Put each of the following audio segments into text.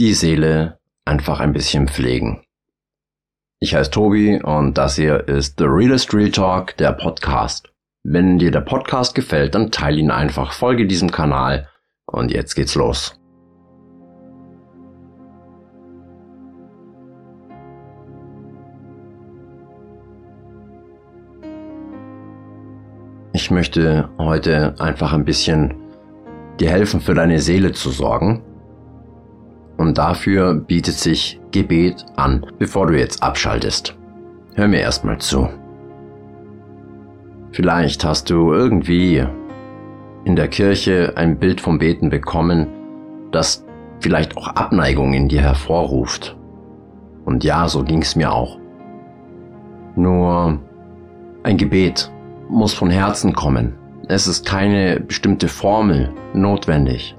die Seele einfach ein bisschen pflegen. Ich heiße Tobi und das hier ist The Realist Real Talk, der Podcast. Wenn dir der Podcast gefällt, dann teile ihn einfach, folge diesem Kanal und jetzt geht's los. Ich möchte heute einfach ein bisschen dir helfen, für deine Seele zu sorgen und dafür bietet sich Gebet an, bevor du jetzt abschaltest. Hör mir erstmal zu. Vielleicht hast du irgendwie in der Kirche ein Bild vom Beten bekommen, das vielleicht auch Abneigung in dir hervorruft. Und ja, so ging es mir auch. Nur ein Gebet muss von Herzen kommen. Es ist keine bestimmte Formel notwendig.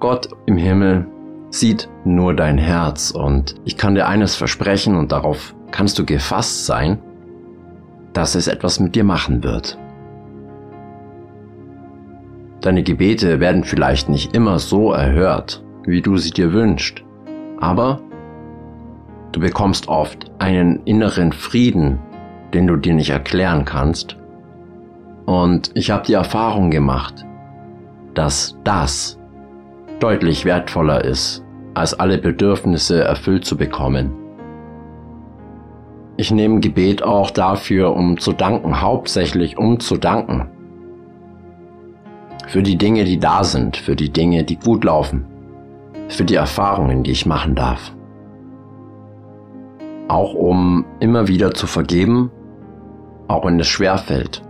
Gott im Himmel sieht nur dein Herz und ich kann dir eines versprechen und darauf kannst du gefasst sein, dass es etwas mit dir machen wird. Deine Gebete werden vielleicht nicht immer so erhört, wie du sie dir wünschst, aber du bekommst oft einen inneren Frieden, den du dir nicht erklären kannst. Und ich habe die Erfahrung gemacht, dass das deutlich wertvoller ist, als alle Bedürfnisse erfüllt zu bekommen. Ich nehme Gebet auch dafür, um zu danken, hauptsächlich um zu danken. Für die Dinge, die da sind, für die Dinge, die gut laufen, für die Erfahrungen, die ich machen darf. Auch um immer wieder zu vergeben, auch wenn es schwer fällt.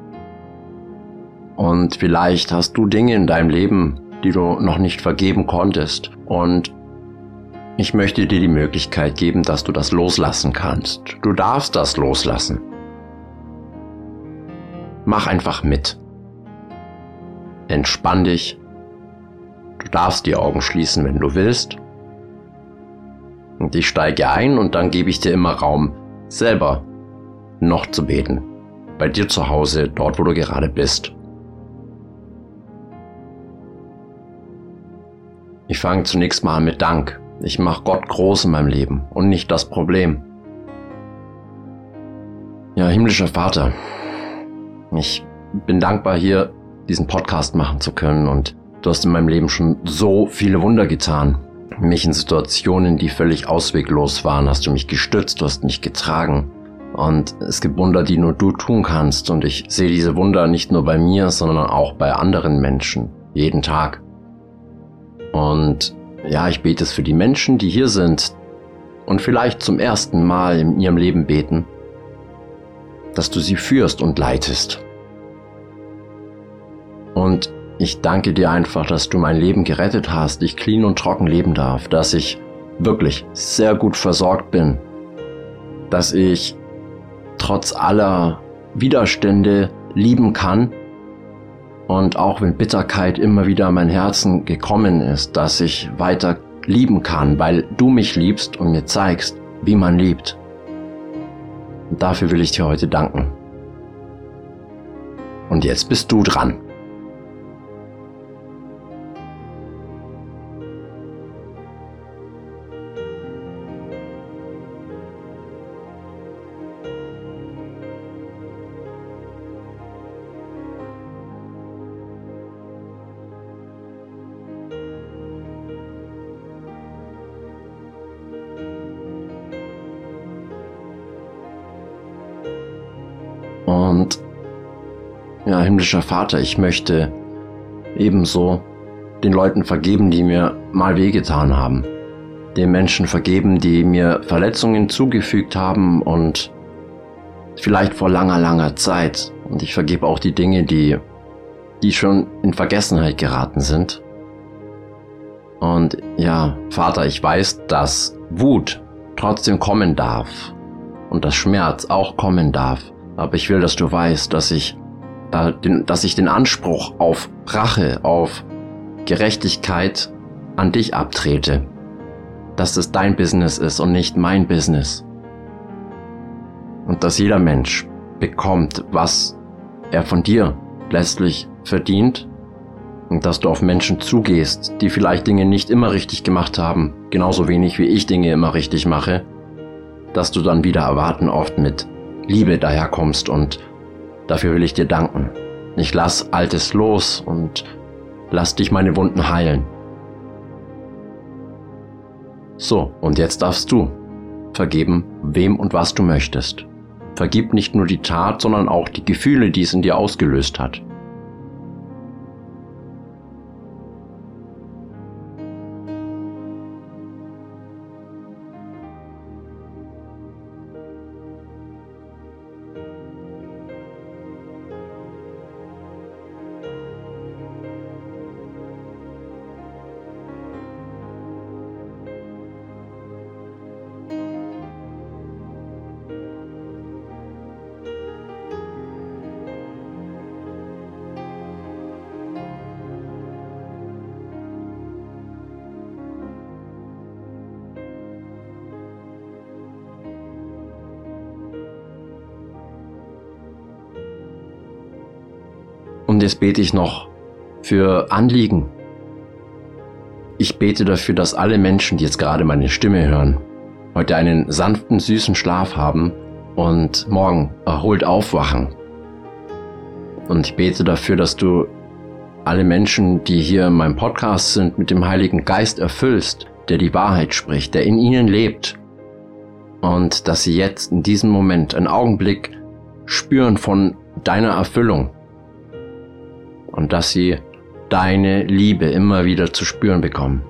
Und vielleicht hast du Dinge in deinem Leben, die du noch nicht vergeben konntest. Und ich möchte dir die Möglichkeit geben, dass du das loslassen kannst. Du darfst das loslassen. Mach einfach mit. Entspann dich. Du darfst die Augen schließen, wenn du willst. Und ich steige ein und dann gebe ich dir immer Raum, selber noch zu beten. Bei dir zu Hause, dort wo du gerade bist. Ich fange zunächst mal mit Dank. Ich mache Gott groß in meinem Leben und nicht das Problem. Ja, himmlischer Vater, ich bin dankbar hier diesen Podcast machen zu können und du hast in meinem Leben schon so viele Wunder getan. Mich in Situationen, die völlig ausweglos waren, hast du mich gestützt, du hast mich getragen. Und es gibt Wunder, die nur du tun kannst. Und ich sehe diese Wunder nicht nur bei mir, sondern auch bei anderen Menschen. Jeden Tag. Und ja, ich bete es für die Menschen, die hier sind und vielleicht zum ersten Mal in ihrem Leben beten, dass du sie führst und leitest. Und ich danke dir einfach, dass du mein Leben gerettet hast, ich clean und trocken leben darf, dass ich wirklich sehr gut versorgt bin, dass ich trotz aller Widerstände lieben kann und auch wenn Bitterkeit immer wieder an mein Herzen gekommen ist, dass ich weiter lieben kann, weil du mich liebst und mir zeigst, wie man liebt. Und dafür will ich dir heute danken. Und jetzt bist du dran. Himmlischer Vater, ich möchte ebenso den Leuten vergeben, die mir mal wehgetan haben. Den Menschen vergeben, die mir Verletzungen zugefügt haben und vielleicht vor langer, langer Zeit. Und ich vergebe auch die Dinge, die, die schon in Vergessenheit geraten sind. Und ja, Vater, ich weiß, dass Wut trotzdem kommen darf und dass Schmerz auch kommen darf. Aber ich will, dass du weißt, dass ich, äh, den, dass ich den Anspruch auf Rache, auf Gerechtigkeit an dich abtrete. Dass es dein Business ist und nicht mein Business. Und dass jeder Mensch bekommt, was er von dir letztlich verdient dass du auf Menschen zugehst, die vielleicht Dinge nicht immer richtig gemacht haben, genauso wenig wie ich Dinge immer richtig mache, dass du dann wieder erwarten oft mit Liebe daherkommst und dafür will ich dir danken. Ich lass Altes los und lass dich meine Wunden heilen. So, und jetzt darfst du vergeben, wem und was du möchtest. Vergib nicht nur die Tat, sondern auch die Gefühle, die es in dir ausgelöst hat. Und jetzt bete ich noch für Anliegen. Ich bete dafür, dass alle Menschen, die jetzt gerade meine Stimme hören, heute einen sanften, süßen Schlaf haben und morgen erholt aufwachen. Und ich bete dafür, dass du alle Menschen, die hier in meinem Podcast sind, mit dem Heiligen Geist erfüllst, der die Wahrheit spricht, der in ihnen lebt. Und dass sie jetzt in diesem Moment einen Augenblick spüren von deiner Erfüllung, und dass sie deine Liebe immer wieder zu spüren bekommen.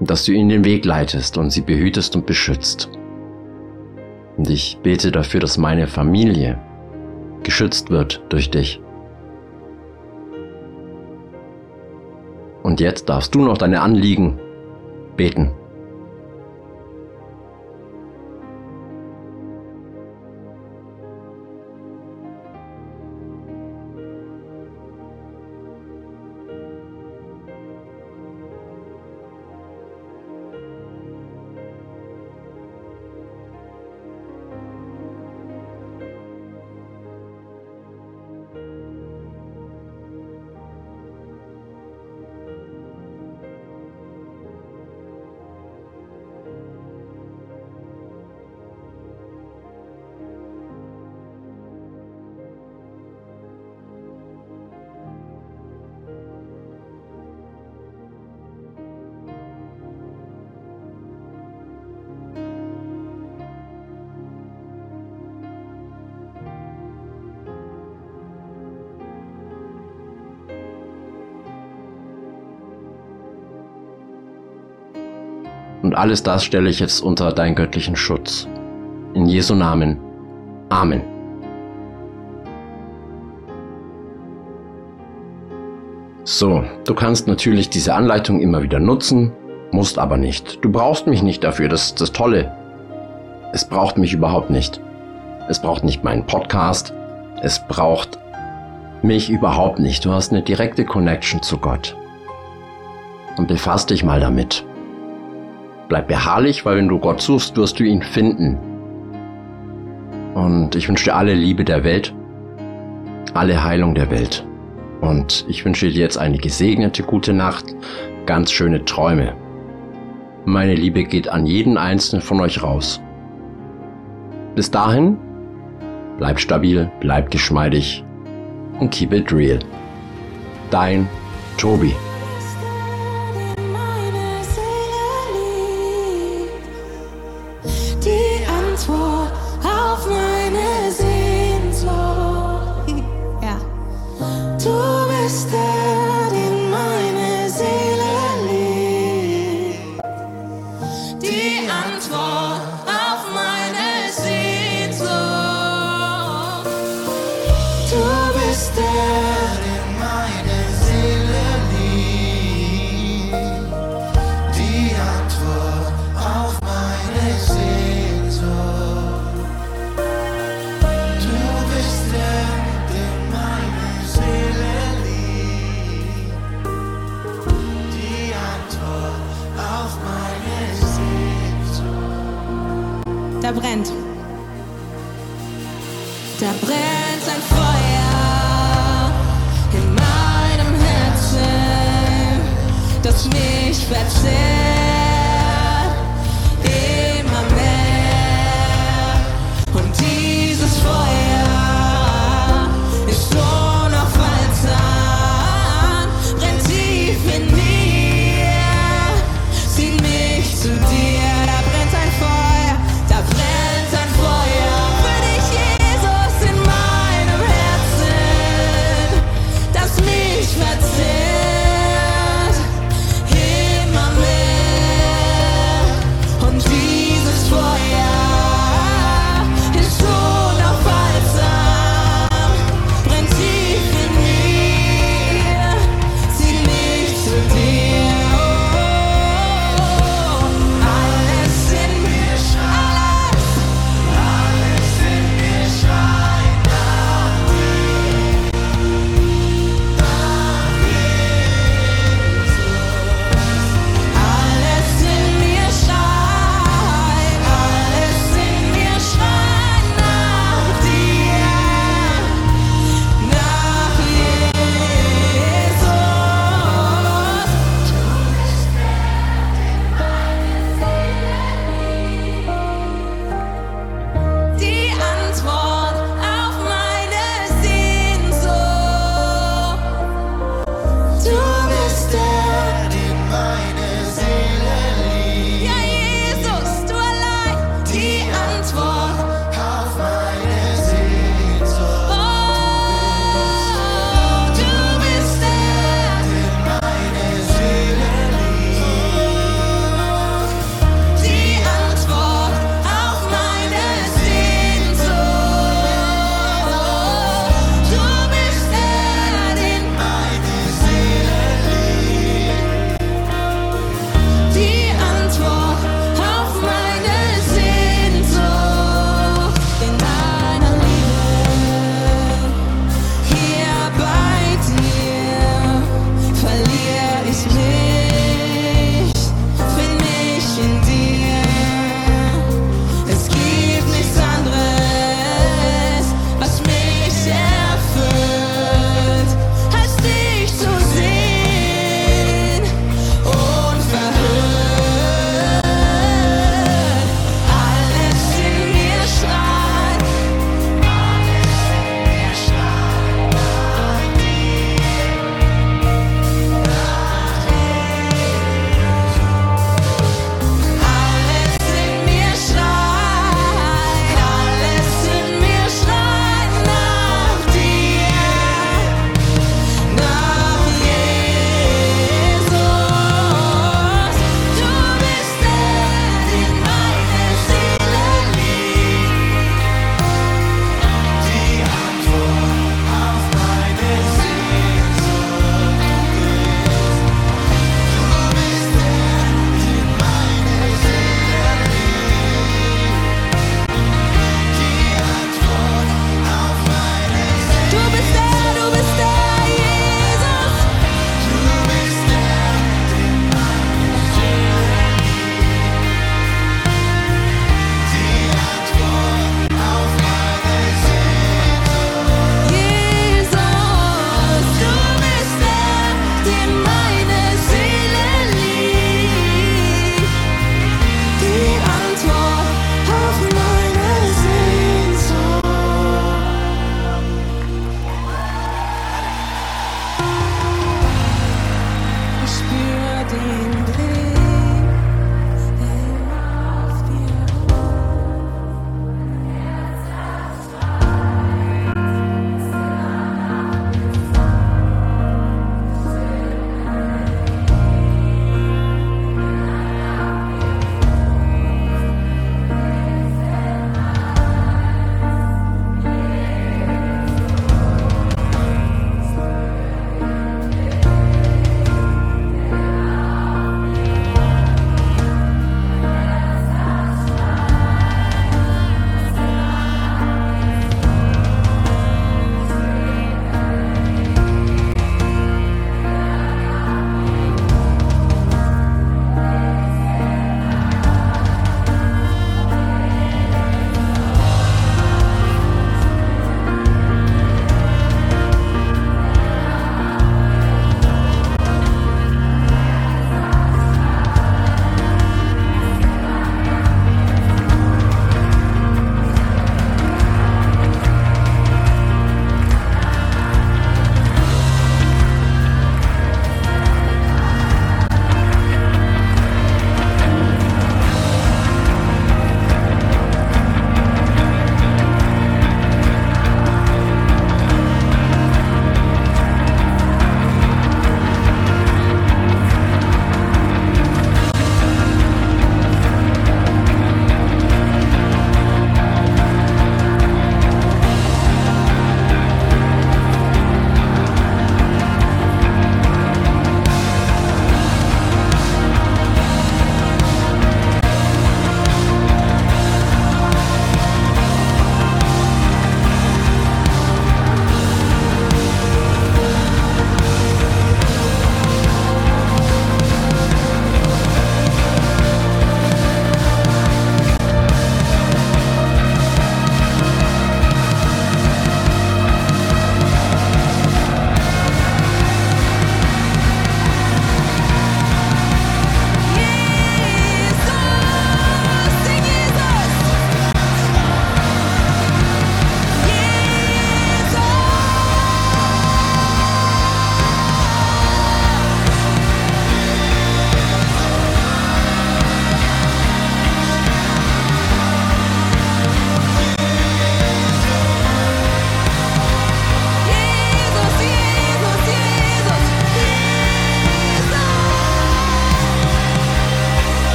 Und dass du ihnen den Weg leitest und sie behütest und beschützt. Und ich bete dafür, dass meine Familie geschützt wird durch dich. Und jetzt darfst du noch deine Anliegen beten. Und alles das stelle ich jetzt unter deinen göttlichen Schutz. In Jesu Namen. Amen. So, du kannst natürlich diese Anleitung immer wieder nutzen, musst aber nicht. Du brauchst mich nicht dafür, das ist das Tolle. Es braucht mich überhaupt nicht. Es braucht nicht meinen Podcast. Es braucht mich überhaupt nicht. Du hast eine direkte Connection zu Gott. Und befass dich mal damit. Bleib beharrlich, weil wenn du Gott suchst, wirst du ihn finden. Und ich wünsche dir alle Liebe der Welt, alle Heilung der Welt. Und ich wünsche dir jetzt eine gesegnete gute Nacht, ganz schöne Träume. Meine Liebe geht an jeden einzelnen von euch raus. Bis dahin, bleib stabil, bleib geschmeidig und keep it real. Dein Tobi. da brennt. Da brennt ein Feuer in meinem Herzen, das mich verzehrt.